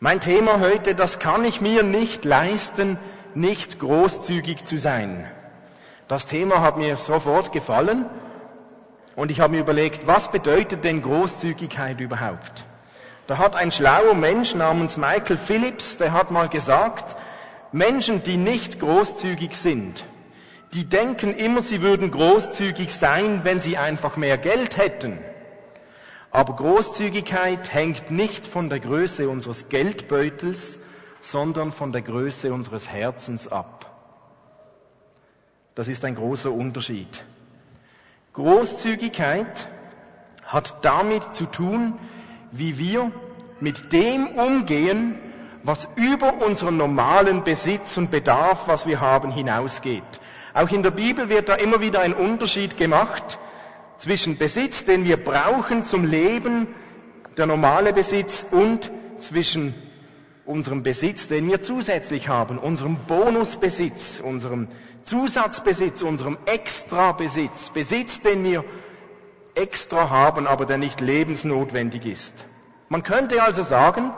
Mein Thema heute, das kann ich mir nicht leisten, nicht großzügig zu sein. Das Thema hat mir sofort gefallen und ich habe mir überlegt, was bedeutet denn Großzügigkeit überhaupt? Da hat ein schlauer Mensch namens Michael Phillips, der hat mal gesagt, Menschen, die nicht großzügig sind, die denken immer, sie würden großzügig sein, wenn sie einfach mehr Geld hätten. Aber Großzügigkeit hängt nicht von der Größe unseres Geldbeutels, sondern von der Größe unseres Herzens ab. Das ist ein großer Unterschied. Großzügigkeit hat damit zu tun, wie wir mit dem umgehen, was über unseren normalen Besitz und Bedarf, was wir haben, hinausgeht. Auch in der Bibel wird da immer wieder ein Unterschied gemacht zwischen Besitz, den wir brauchen zum Leben, der normale Besitz, und zwischen unserem Besitz, den wir zusätzlich haben, unserem Bonusbesitz, unserem Zusatzbesitz, unserem Extrabesitz, Besitz, den wir extra haben, aber der nicht lebensnotwendig ist. Man könnte also sagen,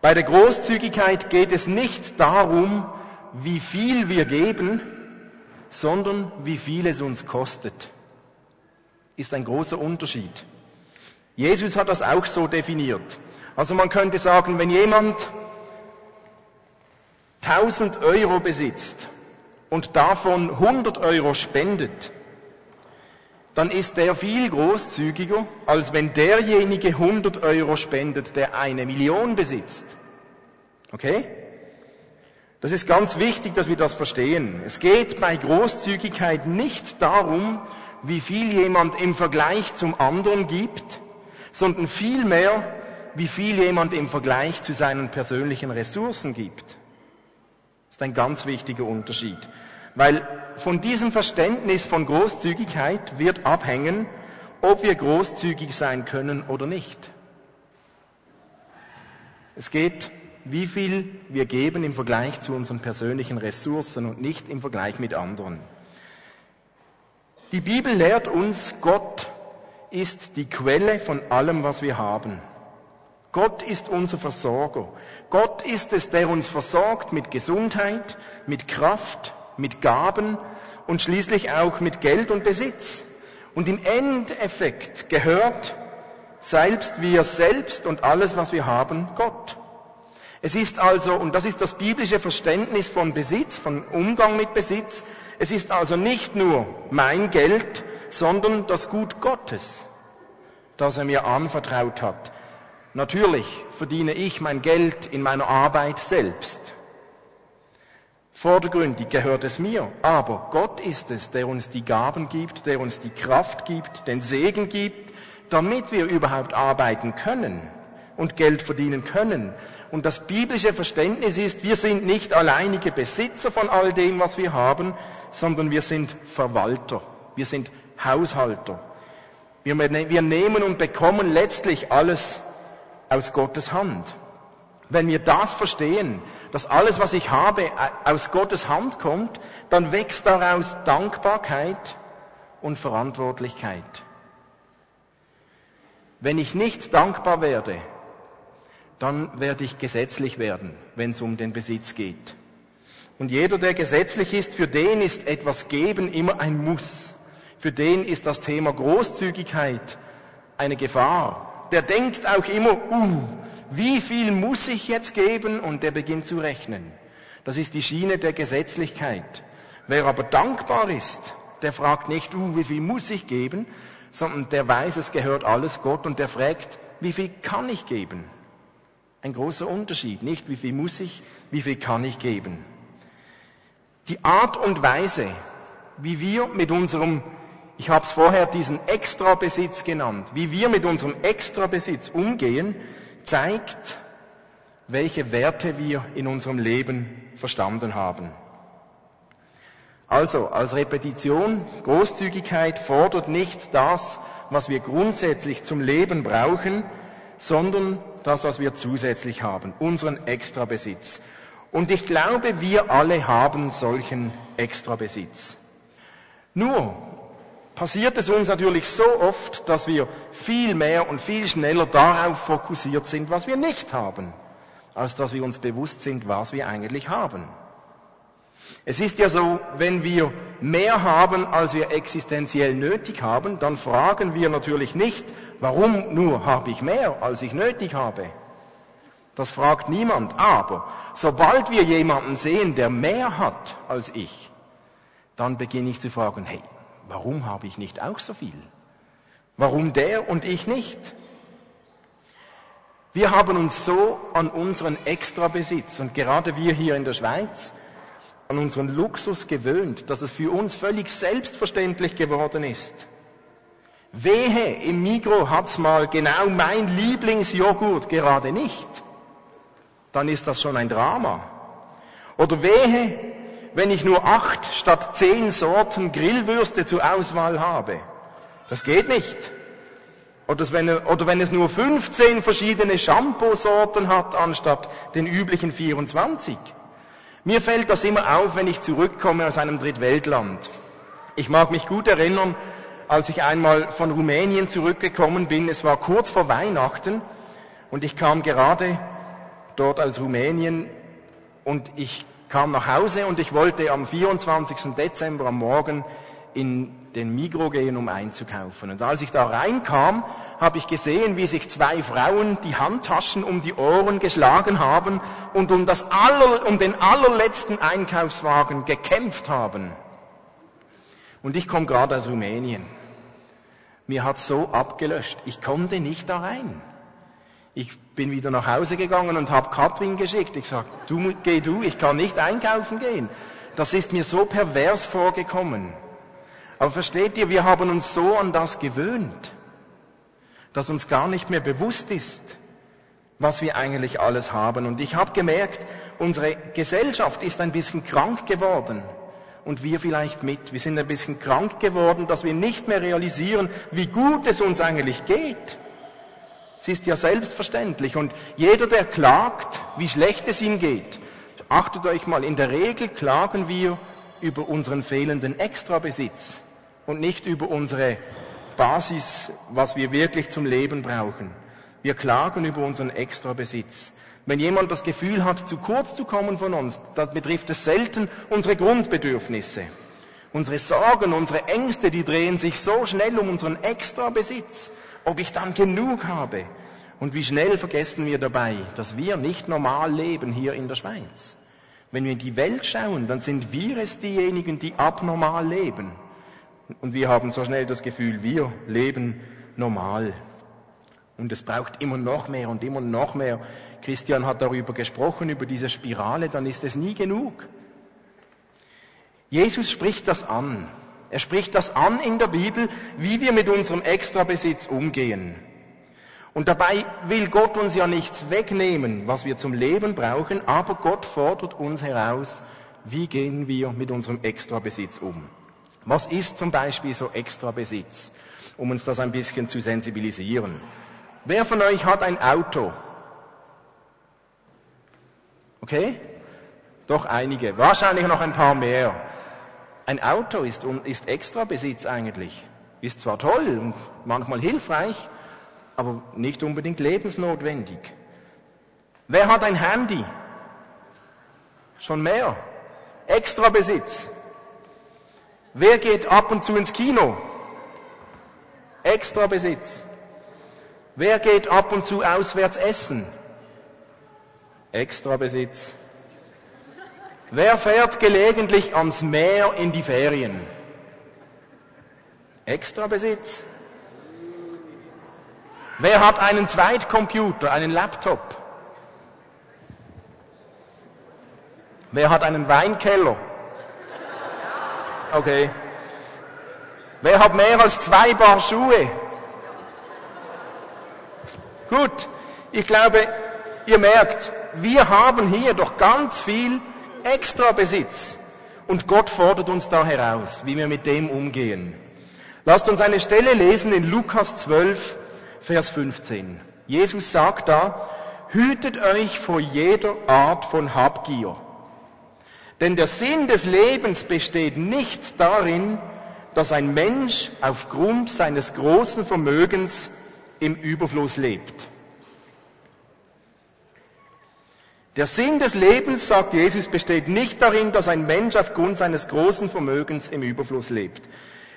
bei der Großzügigkeit geht es nicht darum, wie viel wir geben, sondern wie viel es uns kostet. Ist ein großer Unterschied. Jesus hat das auch so definiert. Also man könnte sagen, wenn jemand 1000 Euro besitzt und davon 100 Euro spendet, dann ist der viel großzügiger, als wenn derjenige 100 Euro spendet, der eine Million besitzt. Okay? Das ist ganz wichtig, dass wir das verstehen. Es geht bei Großzügigkeit nicht darum, wie viel jemand im Vergleich zum anderen gibt, sondern vielmehr, wie viel jemand im Vergleich zu seinen persönlichen Ressourcen gibt. Das ist ein ganz wichtiger Unterschied. Weil von diesem Verständnis von Großzügigkeit wird abhängen, ob wir großzügig sein können oder nicht. Es geht, wie viel wir geben im Vergleich zu unseren persönlichen Ressourcen und nicht im Vergleich mit anderen. Die Bibel lehrt uns, Gott ist die Quelle von allem, was wir haben. Gott ist unser Versorger. Gott ist es, der uns versorgt mit Gesundheit, mit Kraft, mit Gaben und schließlich auch mit Geld und Besitz. Und im Endeffekt gehört selbst wir selbst und alles, was wir haben, Gott. Es ist also, und das ist das biblische Verständnis von Besitz, von Umgang mit Besitz, es ist also nicht nur mein Geld, sondern das Gut Gottes, das er mir anvertraut hat. Natürlich verdiene ich mein Geld in meiner Arbeit selbst. Vordergründig gehört es mir, aber Gott ist es, der uns die Gaben gibt, der uns die Kraft gibt, den Segen gibt, damit wir überhaupt arbeiten können und Geld verdienen können. Und das biblische Verständnis ist, wir sind nicht alleinige Besitzer von all dem, was wir haben, sondern wir sind Verwalter, wir sind Haushalter. Wir, wir nehmen und bekommen letztlich alles aus Gottes Hand. Wenn wir das verstehen, dass alles, was ich habe, aus Gottes Hand kommt, dann wächst daraus Dankbarkeit und Verantwortlichkeit. Wenn ich nicht dankbar werde, dann werde ich gesetzlich werden, wenn es um den Besitz geht. Und jeder, der gesetzlich ist, für den ist etwas geben immer ein Muss. Für den ist das Thema Großzügigkeit eine Gefahr. Der denkt auch immer, uh, wie viel muss ich jetzt geben? Und der beginnt zu rechnen. Das ist die Schiene der Gesetzlichkeit. Wer aber dankbar ist, der fragt nicht, uh, wie viel muss ich geben, sondern der weiß, es gehört alles Gott und der fragt, wie viel kann ich geben? Ein großer Unterschied, nicht wie viel muss ich, wie viel kann ich geben. Die Art und Weise, wie wir mit unserem, ich habe es vorher diesen Extrabesitz genannt, wie wir mit unserem Extrabesitz umgehen, zeigt, welche Werte wir in unserem Leben verstanden haben. Also, als Repetition, Großzügigkeit fordert nicht das, was wir grundsätzlich zum Leben brauchen, sondern das, was wir zusätzlich haben, unseren Extrabesitz. Und ich glaube, wir alle haben solchen Extrabesitz. Nur passiert es uns natürlich so oft, dass wir viel mehr und viel schneller darauf fokussiert sind, was wir nicht haben. als dass wir uns bewusst sind, was wir eigentlich haben. Es ist ja so, wenn wir mehr haben, als wir existenziell nötig haben, dann fragen wir natürlich nicht, warum nur habe ich mehr, als ich nötig habe. Das fragt niemand. Aber sobald wir jemanden sehen, der mehr hat als ich, dann beginne ich zu fragen, hey, warum habe ich nicht auch so viel? Warum der und ich nicht? Wir haben uns so an unseren Extrabesitz und gerade wir hier in der Schweiz an unseren Luxus gewöhnt, dass es für uns völlig selbstverständlich geworden ist. Wehe, im Migro hat's mal genau mein Lieblingsjoghurt gerade nicht. Dann ist das schon ein Drama. Oder wehe, wenn ich nur acht statt zehn Sorten Grillwürste zur Auswahl habe. Das geht nicht. Oder wenn, oder wenn es nur 15 verschiedene Shampoo-Sorten hat anstatt den üblichen 24. Mir fällt das immer auf, wenn ich zurückkomme aus einem Drittweltland. Ich mag mich gut erinnern, als ich einmal von Rumänien zurückgekommen bin. Es war kurz vor Weihnachten und ich kam gerade dort aus Rumänien und ich kam nach Hause und ich wollte am 24. Dezember am Morgen in den Migro gehen, um einzukaufen. Und als ich da reinkam, habe ich gesehen, wie sich zwei Frauen die Handtaschen um die Ohren geschlagen haben und um, das aller, um den allerletzten Einkaufswagen gekämpft haben. Und ich komme gerade aus Rumänien. Mir hat so abgelöscht. Ich konnte nicht da rein. Ich bin wieder nach Hause gegangen und habe Katrin geschickt. Ich sage, du geh du, ich kann nicht einkaufen gehen. Das ist mir so pervers vorgekommen. Aber versteht ihr, wir haben uns so an das gewöhnt, dass uns gar nicht mehr bewusst ist, was wir eigentlich alles haben. Und ich habe gemerkt, unsere Gesellschaft ist ein bisschen krank geworden. Und wir vielleicht mit. Wir sind ein bisschen krank geworden, dass wir nicht mehr realisieren, wie gut es uns eigentlich geht. Es ist ja selbstverständlich. Und jeder, der klagt, wie schlecht es ihm geht, achtet euch mal, in der Regel klagen wir über unseren fehlenden Extrabesitz und nicht über unsere Basis, was wir wirklich zum Leben brauchen. Wir klagen über unseren Extrabesitz. Wenn jemand das Gefühl hat, zu kurz zu kommen von uns, dann betrifft es selten unsere Grundbedürfnisse. Unsere Sorgen, unsere Ängste, die drehen sich so schnell um unseren Extrabesitz, ob ich dann genug habe. Und wie schnell vergessen wir dabei, dass wir nicht normal leben hier in der Schweiz. Wenn wir in die Welt schauen, dann sind wir es diejenigen, die abnormal leben. Und wir haben so schnell das Gefühl, wir leben normal. Und es braucht immer noch mehr und immer noch mehr. Christian hat darüber gesprochen, über diese Spirale, dann ist es nie genug. Jesus spricht das an. Er spricht das an in der Bibel, wie wir mit unserem Extrabesitz umgehen. Und dabei will Gott uns ja nichts wegnehmen, was wir zum Leben brauchen, aber Gott fordert uns heraus, wie gehen wir mit unserem Extrabesitz um. Was ist zum Beispiel so extra Besitz, um uns das ein bisschen zu sensibilisieren? Wer von euch hat ein Auto? Okay? Doch einige, wahrscheinlich noch ein paar mehr. Ein Auto ist, ist extra Besitz eigentlich. Ist zwar toll und manchmal hilfreich, aber nicht unbedingt lebensnotwendig. Wer hat ein Handy? Schon mehr. Extra Besitz. Wer geht ab und zu ins Kino? Extra Besitz. Wer geht ab und zu auswärts essen? Extra Besitz. Wer fährt gelegentlich ans Meer in die Ferien? Extra Besitz. Wer hat einen Zweitcomputer, einen Laptop? Wer hat einen Weinkeller? Okay. Wer hat mehr als zwei Paar Schuhe? Gut, ich glaube, ihr merkt, wir haben hier doch ganz viel extra Besitz. Und Gott fordert uns da heraus, wie wir mit dem umgehen. Lasst uns eine Stelle lesen in Lukas 12, Vers 15. Jesus sagt da, hütet euch vor jeder Art von Habgier. Denn der Sinn des Lebens besteht nicht darin, dass ein Mensch aufgrund seines großen Vermögens im Überfluss lebt. Der Sinn des Lebens, sagt Jesus, besteht nicht darin, dass ein Mensch aufgrund seines großen Vermögens im Überfluss lebt.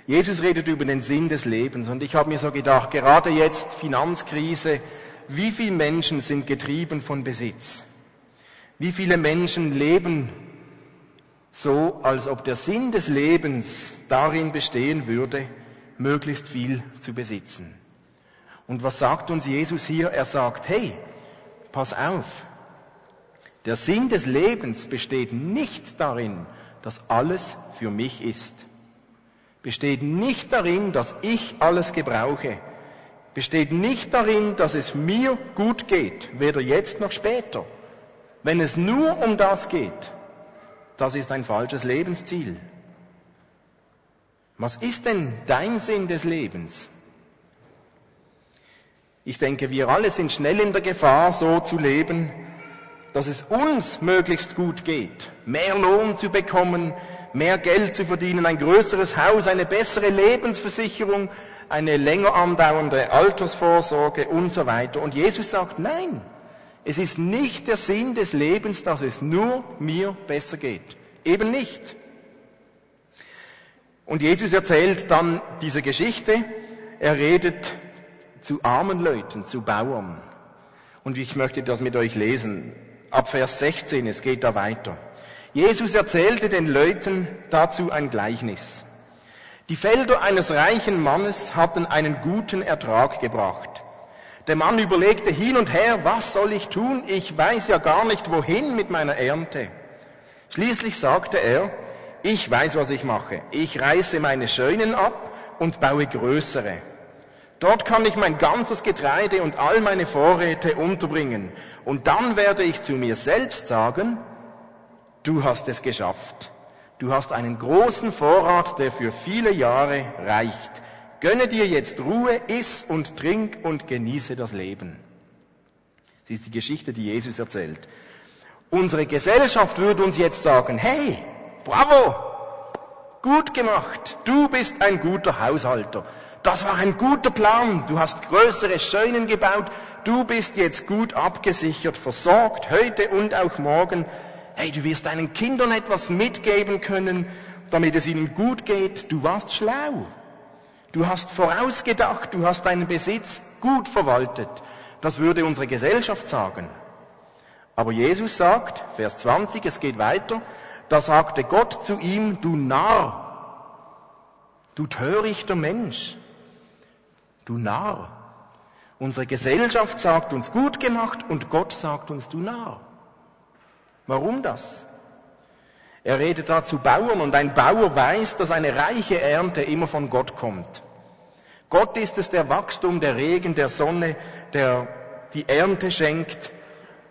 Jesus redet über den Sinn des Lebens und ich habe mir so gedacht, gerade jetzt Finanzkrise, wie viele Menschen sind getrieben von Besitz? Wie viele Menschen leben so, als ob der Sinn des Lebens darin bestehen würde, möglichst viel zu besitzen? Und was sagt uns Jesus hier? Er sagt, hey, pass auf, der Sinn des Lebens besteht nicht darin, dass alles für mich ist. Besteht nicht darin, dass ich alles gebrauche. Besteht nicht darin, dass es mir gut geht, weder jetzt noch später. Wenn es nur um das geht, das ist ein falsches Lebensziel. Was ist denn dein Sinn des Lebens? Ich denke, wir alle sind schnell in der Gefahr, so zu leben, dass es uns möglichst gut geht, mehr Lohn zu bekommen, mehr Geld zu verdienen, ein größeres Haus, eine bessere Lebensversicherung, eine länger andauernde Altersvorsorge und so weiter. Und Jesus sagt, nein, es ist nicht der Sinn des Lebens, dass es nur mir besser geht. Eben nicht. Und Jesus erzählt dann diese Geschichte. Er redet zu armen Leuten, zu Bauern. Und ich möchte das mit euch lesen ab Vers 16, es geht da weiter. Jesus erzählte den Leuten dazu ein Gleichnis. Die Felder eines reichen Mannes hatten einen guten Ertrag gebracht. Der Mann überlegte hin und her, was soll ich tun? Ich weiß ja gar nicht, wohin mit meiner Ernte. Schließlich sagte er, ich weiß, was ich mache. Ich reiße meine Scheunen ab und baue größere. Dort kann ich mein ganzes Getreide und all meine Vorräte unterbringen. Und dann werde ich zu mir selbst sagen, du hast es geschafft. Du hast einen großen Vorrat, der für viele Jahre reicht. Gönne dir jetzt Ruhe, iss und trink und genieße das Leben. Das ist die Geschichte, die Jesus erzählt. Unsere Gesellschaft würde uns jetzt sagen, hey, bravo, gut gemacht, du bist ein guter Haushalter. Das war ein guter Plan. Du hast größere Scheunen gebaut. Du bist jetzt gut abgesichert, versorgt, heute und auch morgen. Hey, du wirst deinen Kindern etwas mitgeben können, damit es ihnen gut geht. Du warst schlau. Du hast vorausgedacht. Du hast deinen Besitz gut verwaltet. Das würde unsere Gesellschaft sagen. Aber Jesus sagt, Vers 20, es geht weiter, da sagte Gott zu ihm, du Narr, du törichter Mensch, du Narr. Unsere Gesellschaft sagt uns gut gemacht und Gott sagt uns du Narr. Warum das? Er redet da zu Bauern und ein Bauer weiß, dass eine reiche Ernte immer von Gott kommt. Gott ist es, der Wachstum, der Regen, der Sonne, der die Ernte schenkt.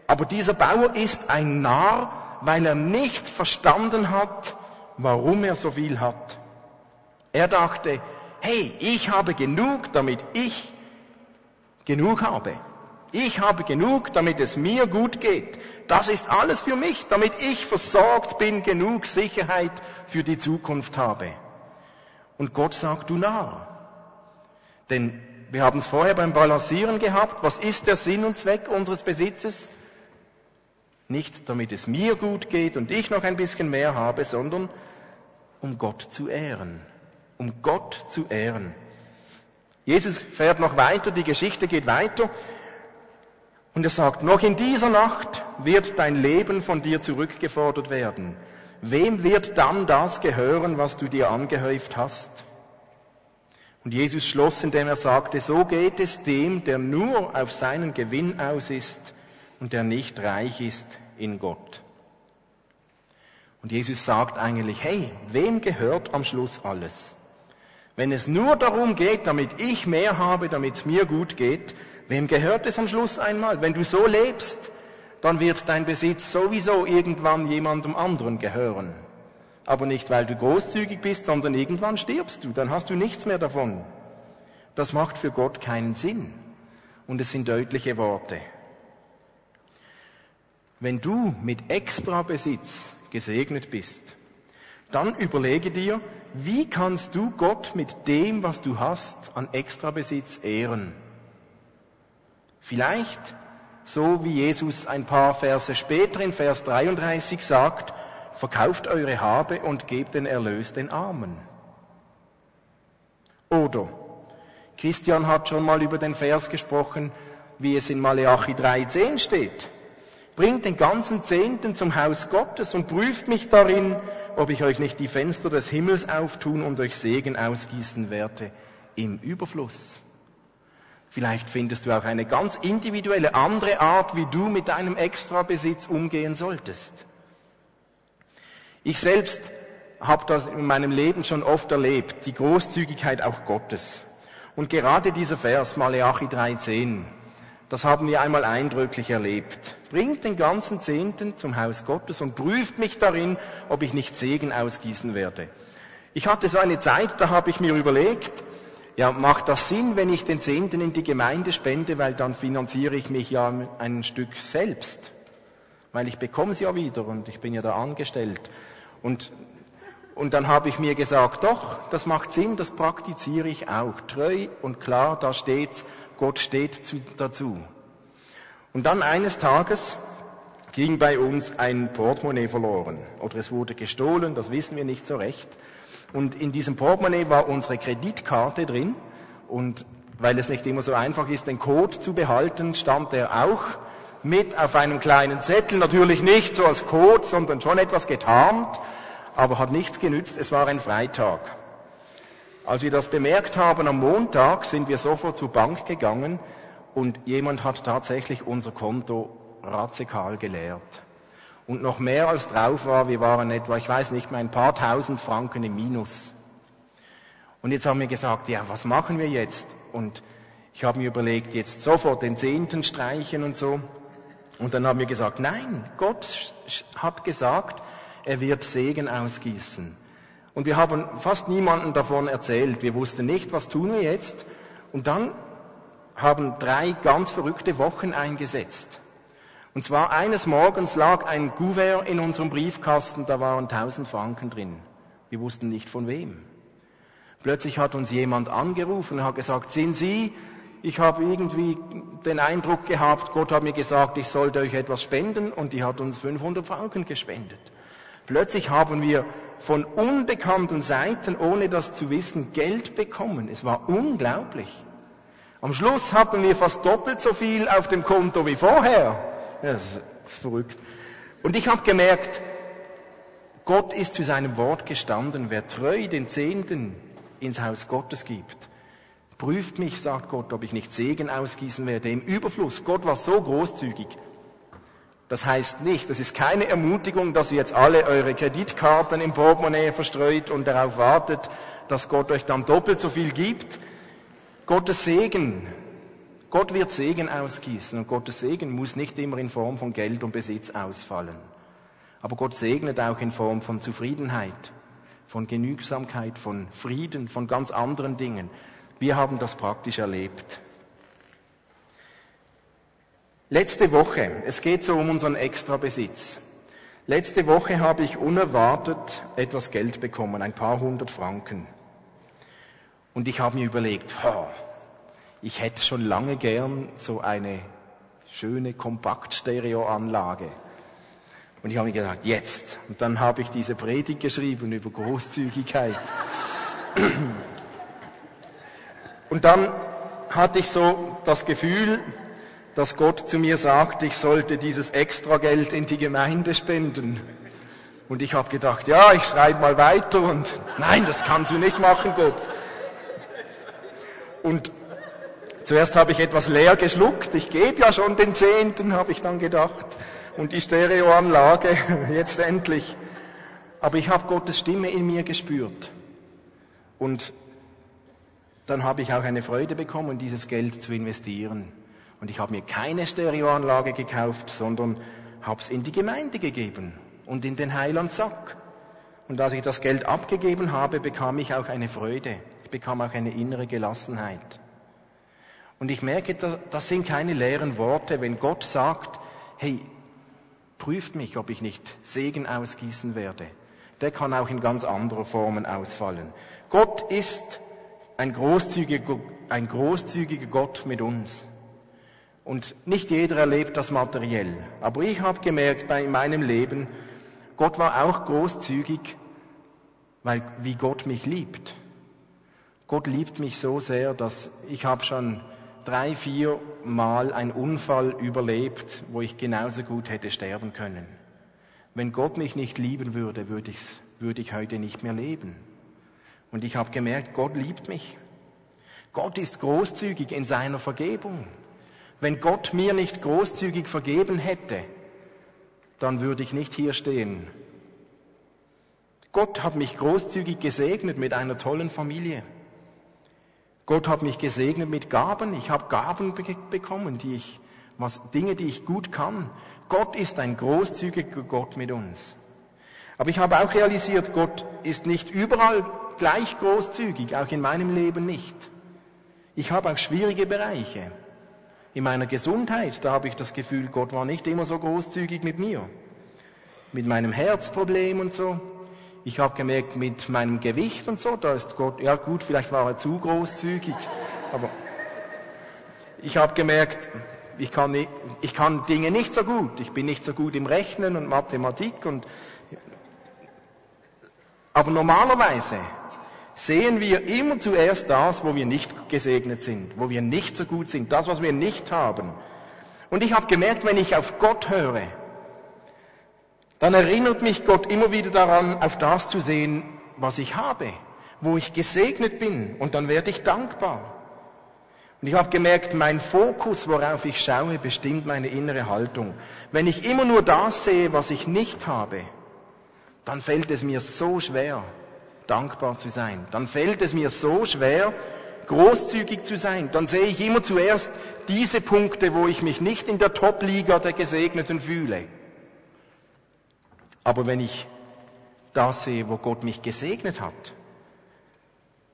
Aber dieser Bauer ist ein Narr, weil er nicht verstanden hat, warum er so viel hat. Er dachte, hey, ich habe genug, damit ich genug habe. Ich habe genug, damit es mir gut geht. Das ist alles für mich, damit ich versorgt bin, genug Sicherheit für die Zukunft habe. Und Gott sagt, du Narr. Denn wir haben es vorher beim Balancieren gehabt. Was ist der Sinn und Zweck unseres Besitzes? Nicht damit es mir gut geht und ich noch ein bisschen mehr habe, sondern um Gott zu ehren um Gott zu ehren. Jesus fährt noch weiter, die Geschichte geht weiter und er sagt, noch in dieser Nacht wird dein Leben von dir zurückgefordert werden. Wem wird dann das gehören, was du dir angehäuft hast? Und Jesus schloss, indem er sagte, so geht es dem, der nur auf seinen Gewinn aus ist und der nicht reich ist in Gott. Und Jesus sagt eigentlich, hey, wem gehört am Schluss alles? Wenn es nur darum geht, damit ich mehr habe, damit es mir gut geht, wem gehört es am Schluss einmal? Wenn du so lebst, dann wird dein Besitz sowieso irgendwann jemandem anderen gehören. Aber nicht, weil du großzügig bist, sondern irgendwann stirbst du, dann hast du nichts mehr davon. Das macht für Gott keinen Sinn. Und es sind deutliche Worte. Wenn du mit extra Besitz gesegnet bist, dann überlege dir, wie kannst du Gott mit dem, was du hast, an Extrabesitz ehren? Vielleicht So wie Jesus ein paar Verse später in Vers 33 sagt, verkauft eure Habe und gebt den Erlös den Armen. Oder Christian hat schon mal über den Vers gesprochen, wie es in Maleachi 3,10 steht. Bringt den ganzen Zehnten zum Haus Gottes und prüft mich darin, ob ich euch nicht die Fenster des Himmels auftun und euch Segen ausgießen werde im Überfluss. Vielleicht findest du auch eine ganz individuelle andere Art, wie du mit deinem Extrabesitz umgehen solltest. Ich selbst habe das in meinem Leben schon oft erlebt, die Großzügigkeit auch Gottes. Und gerade dieser Vers, Maleachi 3,10, das haben wir einmal eindrücklich erlebt. Bringt den ganzen Zehnten zum Haus Gottes und prüft mich darin, ob ich nicht Segen ausgießen werde. Ich hatte so eine Zeit, da habe ich mir überlegt, ja, macht das Sinn, wenn ich den Zehnten in die Gemeinde spende, weil dann finanziere ich mich ja ein Stück selbst. Weil ich bekomme es ja wieder und ich bin ja da angestellt. Und, und dann habe ich mir gesagt, doch, das macht Sinn, das praktiziere ich auch. Treu und klar, da steht's, Gott steht zu, dazu. Und dann eines Tages ging bei uns ein Portemonnaie verloren. Oder es wurde gestohlen, das wissen wir nicht so recht. Und in diesem Portemonnaie war unsere Kreditkarte drin. Und weil es nicht immer so einfach ist, den Code zu behalten, stand er auch mit auf einem kleinen Zettel, natürlich nicht so als Code, sondern schon etwas getarnt, aber hat nichts genützt, es war ein Freitag. Als wir das bemerkt haben am Montag, sind wir sofort zur Bank gegangen und jemand hat tatsächlich unser Konto radikal geleert. Und noch mehr als drauf war, wir waren etwa, ich weiß nicht mehr, ein paar tausend Franken im Minus. Und jetzt haben wir gesagt, ja, was machen wir jetzt? Und ich habe mir überlegt, jetzt sofort den Zehnten streichen und so. Und dann haben wir gesagt, nein, Gott hat gesagt, er wird Segen ausgießen. Und wir haben fast niemanden davon erzählt. Wir wussten nicht, was tun wir jetzt. Und dann haben drei ganz verrückte Wochen eingesetzt. Und zwar eines Morgens lag ein Gouverneur in unserem Briefkasten, da waren tausend Franken drin. Wir wussten nicht von wem. Plötzlich hat uns jemand angerufen und hat gesagt, sind Sie ich habe irgendwie den Eindruck gehabt, Gott hat mir gesagt, ich sollte euch etwas spenden und die hat uns 500 Franken gespendet. Plötzlich haben wir von unbekannten Seiten, ohne das zu wissen, Geld bekommen. Es war unglaublich. Am Schluss hatten wir fast doppelt so viel auf dem Konto wie vorher. Das ist verrückt. Und ich habe gemerkt, Gott ist zu seinem Wort gestanden. Wer treu den Zehnten ins Haus Gottes gibt, Prüft mich, sagt Gott, ob ich nicht Segen ausgießen werde im Überfluss. Gott war so großzügig. Das heißt nicht, das ist keine Ermutigung, dass ihr jetzt alle eure Kreditkarten im Portemonnaie verstreut und darauf wartet, dass Gott euch dann doppelt so viel gibt. Gottes Segen, Gott wird Segen ausgießen und Gottes Segen muss nicht immer in Form von Geld und Besitz ausfallen. Aber Gott segnet auch in Form von Zufriedenheit, von Genügsamkeit, von Frieden, von ganz anderen Dingen. Wir haben das praktisch erlebt. Letzte Woche, es geht so um unseren Extrabesitz. Letzte Woche habe ich unerwartet etwas Geld bekommen, ein paar hundert Franken. Und ich habe mir überlegt, oh, ich hätte schon lange gern so eine schöne Kompaktstereoanlage. Und ich habe mir gedacht, jetzt. Und dann habe ich diese Predigt geschrieben über Großzügigkeit. Und dann hatte ich so das Gefühl, dass Gott zu mir sagt, ich sollte dieses Extrageld in die Gemeinde spenden. Und ich habe gedacht, ja, ich schreibe mal weiter und nein, das kannst du nicht machen, Gott. Und zuerst habe ich etwas leer geschluckt, ich gebe ja schon den Zehnten, habe ich dann gedacht, und die Stereoanlage, jetzt endlich. Aber ich habe Gottes Stimme in mir gespürt. Und dann habe ich auch eine Freude bekommen, dieses Geld zu investieren. Und ich habe mir keine Stereoanlage gekauft, sondern habe es in die Gemeinde gegeben und in den Heilandsack. Und als ich das Geld abgegeben habe, bekam ich auch eine Freude. Ich bekam auch eine innere Gelassenheit. Und ich merke, das sind keine leeren Worte, wenn Gott sagt, hey, prüft mich, ob ich nicht Segen ausgießen werde. Der kann auch in ganz anderer Formen ausfallen. Gott ist ein großzügiger, ein großzügiger Gott mit uns. Und nicht jeder erlebt das materiell. Aber ich habe gemerkt bei meinem Leben, Gott war auch großzügig, weil wie Gott mich liebt. Gott liebt mich so sehr, dass ich habe schon drei, vier Mal einen Unfall überlebt, wo ich genauso gut hätte sterben können. Wenn Gott mich nicht lieben würde, würde, würde ich heute nicht mehr leben. Und ich habe gemerkt, Gott liebt mich. Gott ist großzügig in seiner Vergebung. Wenn Gott mir nicht großzügig vergeben hätte, dann würde ich nicht hier stehen. Gott hat mich großzügig gesegnet mit einer tollen Familie. Gott hat mich gesegnet mit Gaben. Ich habe Gaben bekommen, die ich, was, Dinge, die ich gut kann. Gott ist ein großzügiger Gott mit uns. Aber ich habe auch realisiert, Gott ist nicht überall gleich großzügig, auch in meinem Leben nicht. Ich habe auch schwierige Bereiche. In meiner Gesundheit, da habe ich das Gefühl, Gott war nicht immer so großzügig mit mir. Mit meinem Herzproblem und so. Ich habe gemerkt, mit meinem Gewicht und so, da ist Gott, ja gut, vielleicht war er zu großzügig, aber ich habe gemerkt, ich kann, nicht, ich kann Dinge nicht so gut. Ich bin nicht so gut im Rechnen und Mathematik und, aber normalerweise sehen wir immer zuerst das, wo wir nicht gesegnet sind, wo wir nicht so gut sind, das, was wir nicht haben. Und ich habe gemerkt, wenn ich auf Gott höre, dann erinnert mich Gott immer wieder daran, auf das zu sehen, was ich habe, wo ich gesegnet bin, und dann werde ich dankbar. Und ich habe gemerkt, mein Fokus, worauf ich schaue, bestimmt meine innere Haltung. Wenn ich immer nur das sehe, was ich nicht habe, dann fällt es mir so schwer, dankbar zu sein. Dann fällt es mir so schwer, großzügig zu sein. Dann sehe ich immer zuerst diese Punkte, wo ich mich nicht in der Top-Liga der Gesegneten fühle. Aber wenn ich das sehe, wo Gott mich gesegnet hat,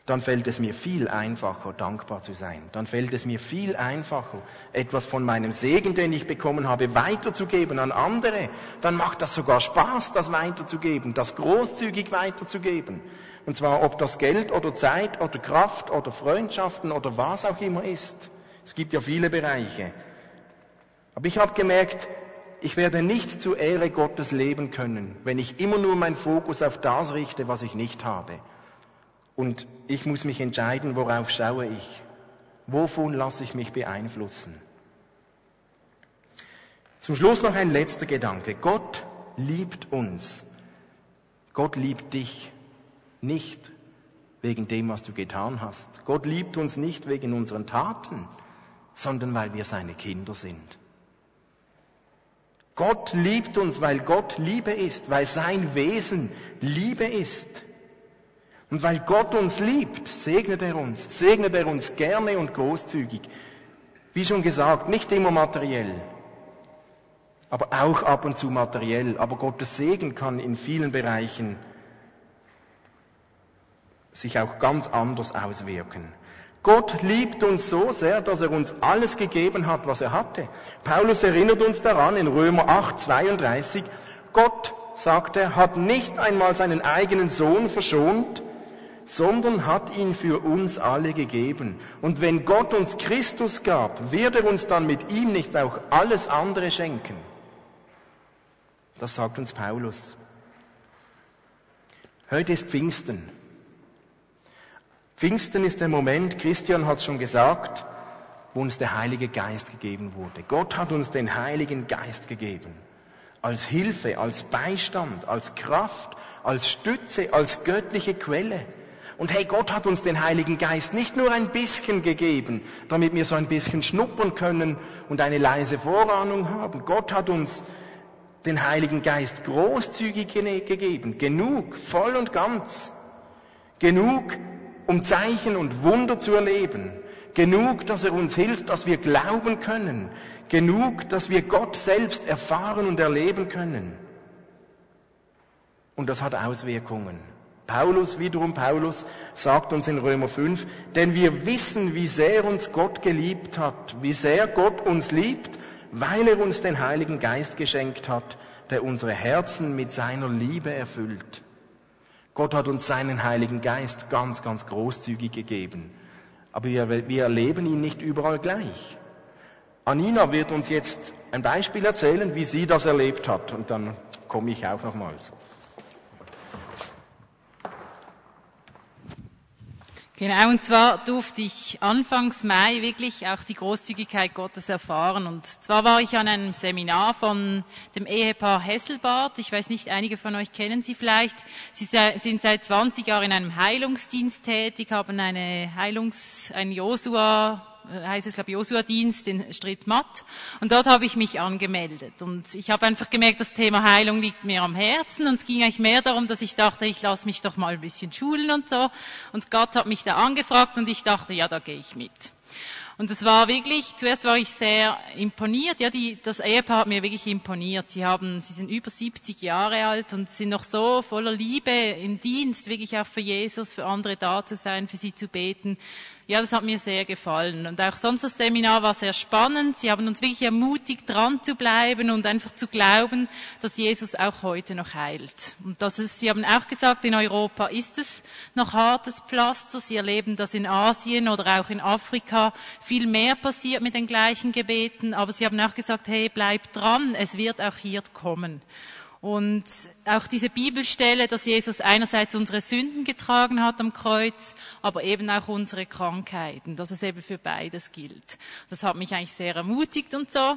dann fällt es mir viel einfacher, dankbar zu sein. Dann fällt es mir viel einfacher, etwas von meinem Segen, den ich bekommen habe, weiterzugeben an andere. Dann macht das sogar Spaß, das weiterzugeben, das großzügig weiterzugeben. Und zwar, ob das Geld oder Zeit oder Kraft oder Freundschaften oder was auch immer ist. Es gibt ja viele Bereiche. Aber ich habe gemerkt, ich werde nicht zur Ehre Gottes leben können, wenn ich immer nur meinen Fokus auf das richte, was ich nicht habe. Und ich muss mich entscheiden, worauf schaue ich. Wovon lasse ich mich beeinflussen? Zum Schluss noch ein letzter Gedanke. Gott liebt uns. Gott liebt dich nicht wegen dem, was du getan hast. Gott liebt uns nicht wegen unseren Taten, sondern weil wir seine Kinder sind. Gott liebt uns, weil Gott Liebe ist, weil sein Wesen Liebe ist. Und weil Gott uns liebt, segnet er uns, segnet er uns gerne und großzügig. Wie schon gesagt, nicht immer materiell, aber auch ab und zu materiell. Aber Gottes Segen kann in vielen Bereichen sich auch ganz anders auswirken. Gott liebt uns so sehr, dass er uns alles gegeben hat, was er hatte. Paulus erinnert uns daran in Römer 8, 32, Gott, sagt er, hat nicht einmal seinen eigenen Sohn verschont, sondern hat ihn für uns alle gegeben. Und wenn Gott uns Christus gab, wird er uns dann mit ihm nicht auch alles andere schenken. Das sagt uns Paulus. Heute ist Pfingsten. Pfingsten ist der Moment, Christian hat es schon gesagt, wo uns der Heilige Geist gegeben wurde. Gott hat uns den Heiligen Geist gegeben. Als Hilfe, als Beistand, als Kraft, als Stütze, als göttliche Quelle. Und hey, Gott hat uns den Heiligen Geist nicht nur ein bisschen gegeben, damit wir so ein bisschen schnuppern können und eine leise Vorahnung haben. Gott hat uns den Heiligen Geist großzügig gegeben, genug, voll und ganz, genug, um Zeichen und Wunder zu erleben, genug, dass er uns hilft, dass wir glauben können, genug, dass wir Gott selbst erfahren und erleben können. Und das hat Auswirkungen. Paulus, wiederum Paulus, sagt uns in Römer 5, denn wir wissen, wie sehr uns Gott geliebt hat, wie sehr Gott uns liebt, weil er uns den Heiligen Geist geschenkt hat, der unsere Herzen mit seiner Liebe erfüllt. Gott hat uns seinen Heiligen Geist ganz, ganz großzügig gegeben. Aber wir, wir erleben ihn nicht überall gleich. Anina wird uns jetzt ein Beispiel erzählen, wie sie das erlebt hat. Und dann komme ich auch nochmals. Genau, und zwar durfte ich Anfangs Mai wirklich auch die Großzügigkeit Gottes erfahren. Und zwar war ich an einem Seminar von dem Ehepaar Hesselbart. Ich weiß nicht, einige von euch kennen sie vielleicht. Sie sind seit 20 Jahren in einem Heilungsdienst tätig, haben eine Heilungs-, ein Josua heißt es, glaube Josua-Dienst in Strittmatt. Und dort habe ich mich angemeldet. Und ich habe einfach gemerkt, das Thema Heilung liegt mir am Herzen. Und es ging eigentlich mehr darum, dass ich dachte, ich lasse mich doch mal ein bisschen schulen und so. Und Gott hat mich da angefragt und ich dachte, ja, da gehe ich mit. Und es war wirklich, zuerst war ich sehr imponiert. Ja, die, das Ehepaar hat mir wirklich imponiert. Sie haben, sie sind über 70 Jahre alt und sind noch so voller Liebe im Dienst, wirklich auch für Jesus, für andere da zu sein, für sie zu beten. Ja, das hat mir sehr gefallen. Und auch sonst das Seminar war sehr spannend. Sie haben uns wirklich ermutigt, dran zu bleiben und einfach zu glauben, dass Jesus auch heute noch heilt. Und das ist, Sie haben auch gesagt, in Europa ist es noch hartes Pflaster. Sie erleben das in Asien oder auch in Afrika viel mehr passiert mit den gleichen Gebeten. Aber Sie haben auch gesagt, hey, bleibt dran. Es wird auch hier kommen. Und auch diese Bibelstelle, dass Jesus einerseits unsere Sünden getragen hat am Kreuz, aber eben auch unsere Krankheiten, dass es eben für beides gilt. Das hat mich eigentlich sehr ermutigt und so.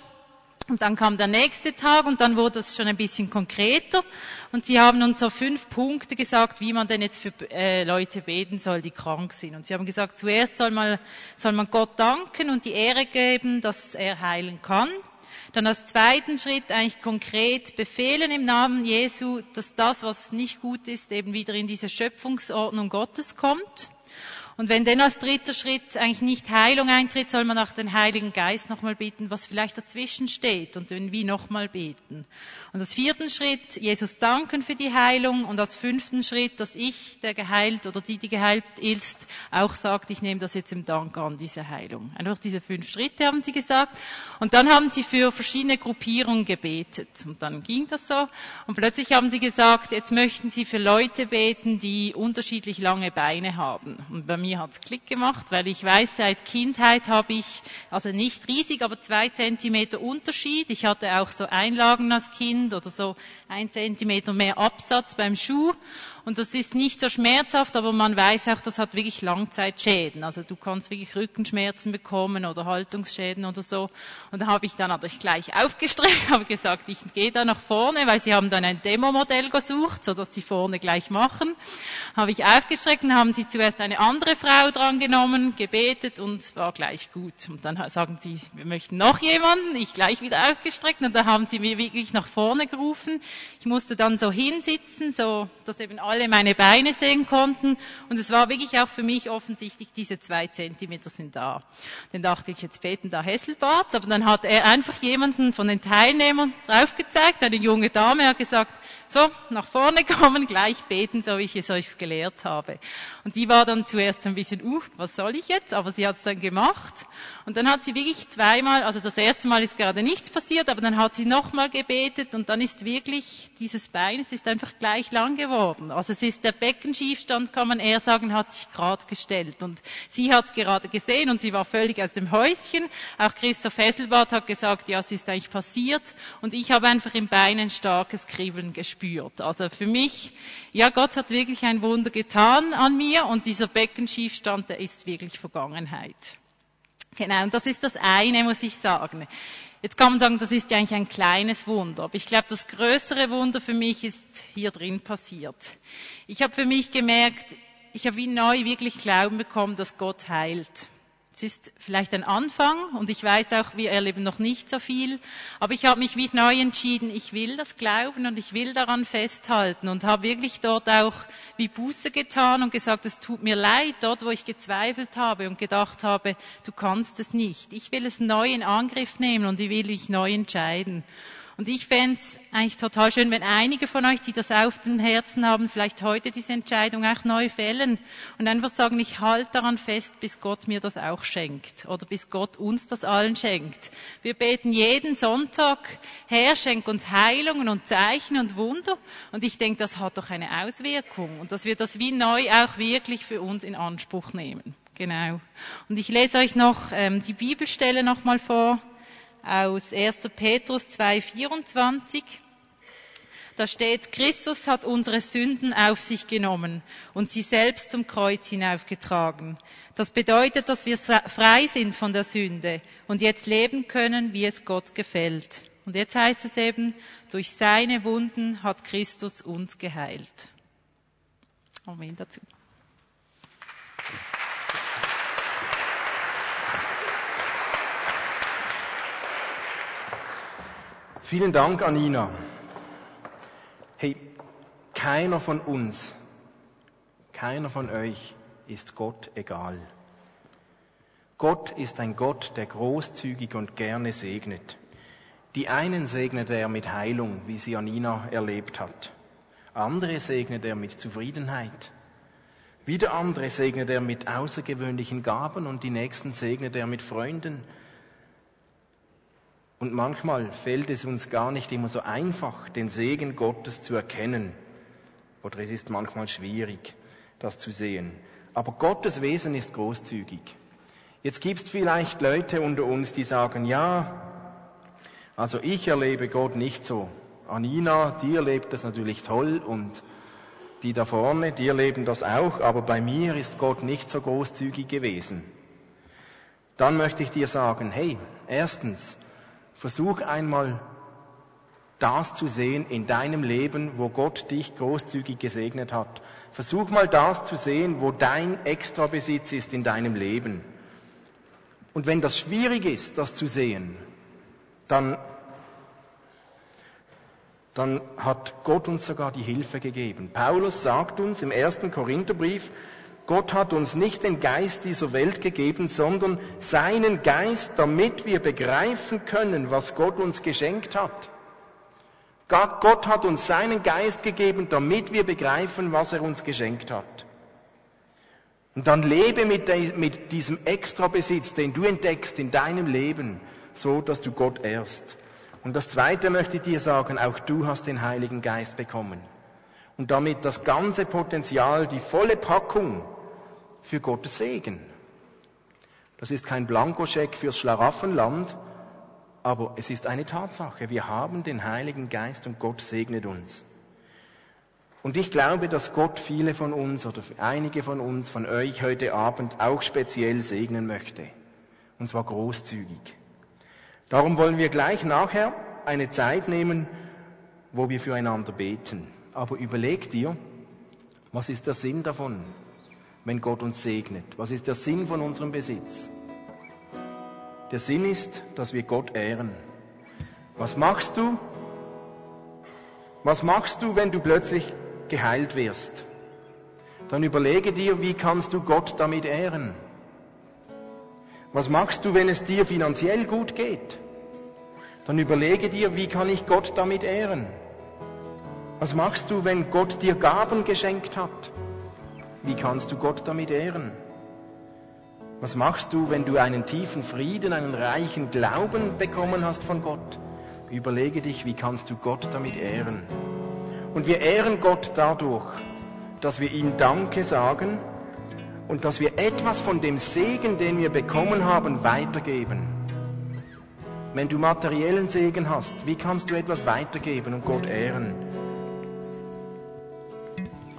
Und dann kam der nächste Tag und dann wurde es schon ein bisschen konkreter. Und sie haben uns so fünf Punkte gesagt, wie man denn jetzt für äh, Leute beten soll, die krank sind. Und sie haben gesagt, zuerst soll man, soll man Gott danken und die Ehre geben, dass er heilen kann. Dann als zweiten Schritt eigentlich konkret befehlen im Namen Jesu, dass das, was nicht gut ist, eben wieder in diese Schöpfungsordnung Gottes kommt. Und wenn denn als dritter Schritt eigentlich nicht Heilung eintritt, soll man nach den Heiligen Geist nochmal bitten, was vielleicht dazwischen steht und wenn wie nochmal beten. Und als vierten Schritt Jesus danken für die Heilung und als fünften Schritt, dass ich, der geheilt oder die, die geheilt ist, auch sagt, ich nehme das jetzt im Dank an, diese Heilung. Einfach diese fünf Schritte haben sie gesagt. Und dann haben sie für verschiedene Gruppierungen gebetet. Und dann ging das so. Und plötzlich haben sie gesagt, jetzt möchten sie für Leute beten, die unterschiedlich lange Beine haben. Und bei mir mir hat's Klick gemacht, weil ich weiß, seit Kindheit habe ich, also nicht riesig, aber zwei Zentimeter Unterschied. Ich hatte auch so Einlagen als Kind oder so ein Zentimeter mehr Absatz beim Schuh. Und das ist nicht so schmerzhaft, aber man weiß auch, das hat wirklich Langzeitschäden. Also du kannst wirklich Rückenschmerzen bekommen oder Haltungsschäden oder so. Und da habe ich dann natürlich gleich aufgestreckt, habe gesagt, ich gehe da nach vorne, weil sie haben dann ein Demo-Modell gesucht, so dass sie vorne gleich machen. Habe ich aufgestreckt und haben sie zuerst eine andere Frau dran genommen, gebetet und war gleich gut. Und dann sagen sie, wir möchten noch jemanden, ich gleich wieder aufgestreckt und da haben sie mir wirklich nach vorne gerufen. Ich musste dann so hinsitzen, so, dass eben alle alle meine Beine sehen konnten. Und es war wirklich auch für mich offensichtlich, diese zwei Zentimeter sind da. Dann dachte ich, jetzt beten da Hesselbart. Aber dann hat er einfach jemanden von den Teilnehmern drauf gezeigt, eine junge Dame, hat gesagt, so, nach vorne kommen, gleich beten, so wie ich es euch gelehrt habe. Und die war dann zuerst ein bisschen, uh, was soll ich jetzt? Aber sie hat es dann gemacht. Und dann hat sie wirklich zweimal, also das erste Mal ist gerade nichts passiert, aber dann hat sie nochmal gebetet und dann ist wirklich dieses Bein, es ist einfach gleich lang geworden. Also es ist der Beckenschiefstand, kann man eher sagen, hat sich gerade gestellt. Und sie hat es gerade gesehen und sie war völlig aus dem Häuschen. Auch Christoph Hesselbart hat gesagt, ja, es ist eigentlich passiert. Und ich habe einfach im Bein ein starkes Kribbeln gespürt gespürt. Also für mich, ja, Gott hat wirklich ein Wunder getan an mir und dieser Beckenschiefstand, der ist wirklich Vergangenheit. Genau, und das ist das eine, muss ich sagen. Jetzt kann man sagen, das ist ja eigentlich ein kleines Wunder. Aber ich glaube, das größere Wunder für mich ist hier drin passiert. Ich habe für mich gemerkt, ich habe wie neu wirklich Glauben bekommen, dass Gott heilt. Es ist vielleicht ein Anfang und ich weiß auch, wir erleben noch nicht so viel, aber ich habe mich wie neu entschieden, ich will das glauben und ich will daran festhalten und habe wirklich dort auch wie Buße getan und gesagt, es tut mir leid, dort wo ich gezweifelt habe und gedacht habe, du kannst es nicht. Ich will es neu in Angriff nehmen und ich will mich neu entscheiden. Und ich fände es eigentlich total schön, wenn einige von euch, die das auf dem Herzen haben, vielleicht heute diese Entscheidung auch neu fällen und einfach sagen, ich halte daran fest, bis Gott mir das auch schenkt oder bis Gott uns das allen schenkt. Wir beten jeden Sonntag, Herr, schenk uns Heilungen und Zeichen und Wunder. Und ich denke, das hat doch eine Auswirkung und dass wir das wie neu auch wirklich für uns in Anspruch nehmen. Genau. Und ich lese euch noch ähm, die Bibelstelle nochmal vor aus 1. Petrus 2,24. Da steht, Christus hat unsere Sünden auf sich genommen und sie selbst zum Kreuz hinaufgetragen. Das bedeutet, dass wir frei sind von der Sünde und jetzt leben können, wie es Gott gefällt. Und jetzt heißt es eben, durch seine Wunden hat Christus uns geheilt. Amen dazu. Vielen Dank, Anina. Hey, keiner von uns, keiner von euch ist Gott egal. Gott ist ein Gott, der großzügig und gerne segnet. Die einen segnet er mit Heilung, wie sie Anina erlebt hat. Andere segnet er mit Zufriedenheit. Wieder andere segnet er mit außergewöhnlichen Gaben und die nächsten segnet er mit Freunden. Und manchmal fällt es uns gar nicht immer so einfach, den Segen Gottes zu erkennen. Oder es ist manchmal schwierig, das zu sehen. Aber Gottes Wesen ist großzügig. Jetzt gibt es vielleicht Leute unter uns, die sagen, ja, also ich erlebe Gott nicht so. Anina, die erlebt das natürlich toll und die da vorne, die erleben das auch, aber bei mir ist Gott nicht so großzügig gewesen. Dann möchte ich dir sagen, hey, erstens, Versuch einmal das zu sehen in deinem Leben, wo Gott dich großzügig gesegnet hat. Versuch mal das zu sehen, wo dein Extrabesitz ist in deinem Leben. Und wenn das schwierig ist, das zu sehen, dann, dann hat Gott uns sogar die Hilfe gegeben. Paulus sagt uns im ersten Korintherbrief, Gott hat uns nicht den Geist dieser Welt gegeben, sondern seinen Geist, damit wir begreifen können, was Gott uns geschenkt hat. Gott hat uns seinen Geist gegeben, damit wir begreifen, was er uns geschenkt hat. Und dann lebe mit, diesem Extrabesitz, den du entdeckst in deinem Leben, so dass du Gott ehrst. Und das Zweite möchte ich dir sagen, auch du hast den Heiligen Geist bekommen. Und damit das ganze Potenzial, die volle Packung für Gottes Segen. Das ist kein Blankoscheck fürs Schlaraffenland, aber es ist eine Tatsache. Wir haben den Heiligen Geist und Gott segnet uns. Und ich glaube, dass Gott viele von uns oder einige von uns, von euch heute Abend auch speziell segnen möchte. Und zwar großzügig. Darum wollen wir gleich nachher eine Zeit nehmen, wo wir füreinander beten. Aber überleg dir, was ist der Sinn davon? Wenn Gott uns segnet? Was ist der Sinn von unserem Besitz? Der Sinn ist, dass wir Gott ehren. Was machst du? Was machst du, wenn du plötzlich geheilt wirst? Dann überlege dir, wie kannst du Gott damit ehren? Was machst du, wenn es dir finanziell gut geht? Dann überlege dir, wie kann ich Gott damit ehren? Was machst du, wenn Gott dir Gaben geschenkt hat? Wie kannst du Gott damit ehren? Was machst du, wenn du einen tiefen Frieden, einen reichen Glauben bekommen hast von Gott? Überlege dich, wie kannst du Gott damit ehren? Und wir ehren Gott dadurch, dass wir ihm Danke sagen und dass wir etwas von dem Segen, den wir bekommen haben, weitergeben. Wenn du materiellen Segen hast, wie kannst du etwas weitergeben und Gott ehren?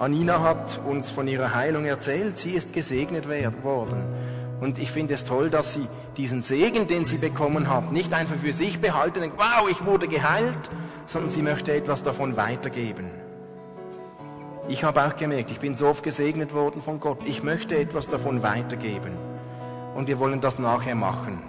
Anina hat uns von ihrer Heilung erzählt. Sie ist gesegnet worden. Und ich finde es toll, dass sie diesen Segen, den sie bekommen hat, nicht einfach für sich behalten, denkt, wow, ich wurde geheilt, sondern sie möchte etwas davon weitergeben. Ich habe auch gemerkt, ich bin so oft gesegnet worden von Gott. Ich möchte etwas davon weitergeben. Und wir wollen das nachher machen.